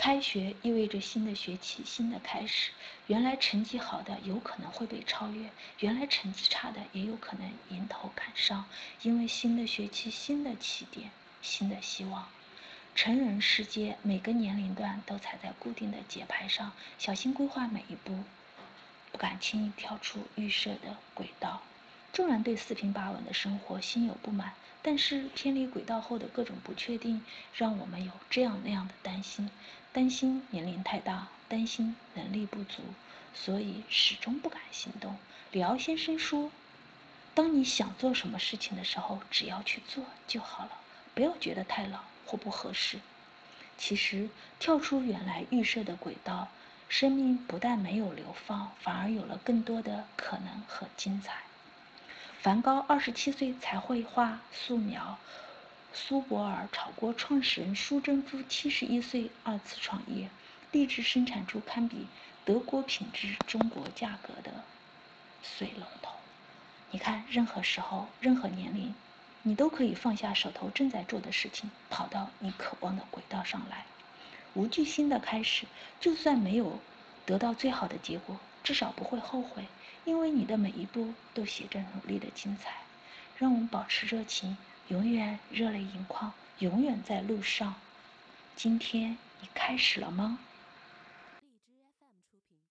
开学意味着新的学期、新的开始。原来成绩好的有可能会被超越，原来成绩差的也有可能迎头赶上。因为新的学期、新的起点、新的希望。成人世界每个年龄段都踩在固定的节拍上，小心规划每一步，不敢轻易跳出预设的轨道。纵然对四平八稳的生活心有不满，但是偏离轨道后的各种不确定，让我们有这样那样的担心：担心年龄太大，担心能力不足，所以始终不敢行动。李敖先生说：“当你想做什么事情的时候，只要去做就好了，不要觉得太老或不合适。”其实，跳出原来预设的轨道，生命不但没有流放，反而有了更多的可能和精彩。梵高二十七岁才会画素描，苏泊尔炒锅创始人舒珍夫七十一岁二次创业，立志生产出堪比德国品质、中国价格的水龙头。你看，任何时候、任何年龄，你都可以放下手头正在做的事情，跑到你渴望的轨道上来，无惧新的开始。就算没有得到最好的结果，至少不会后悔。因为你的每一步都写着努力的精彩，让我们保持热情，永远热泪盈眶，永远在路上。今天你开始了吗？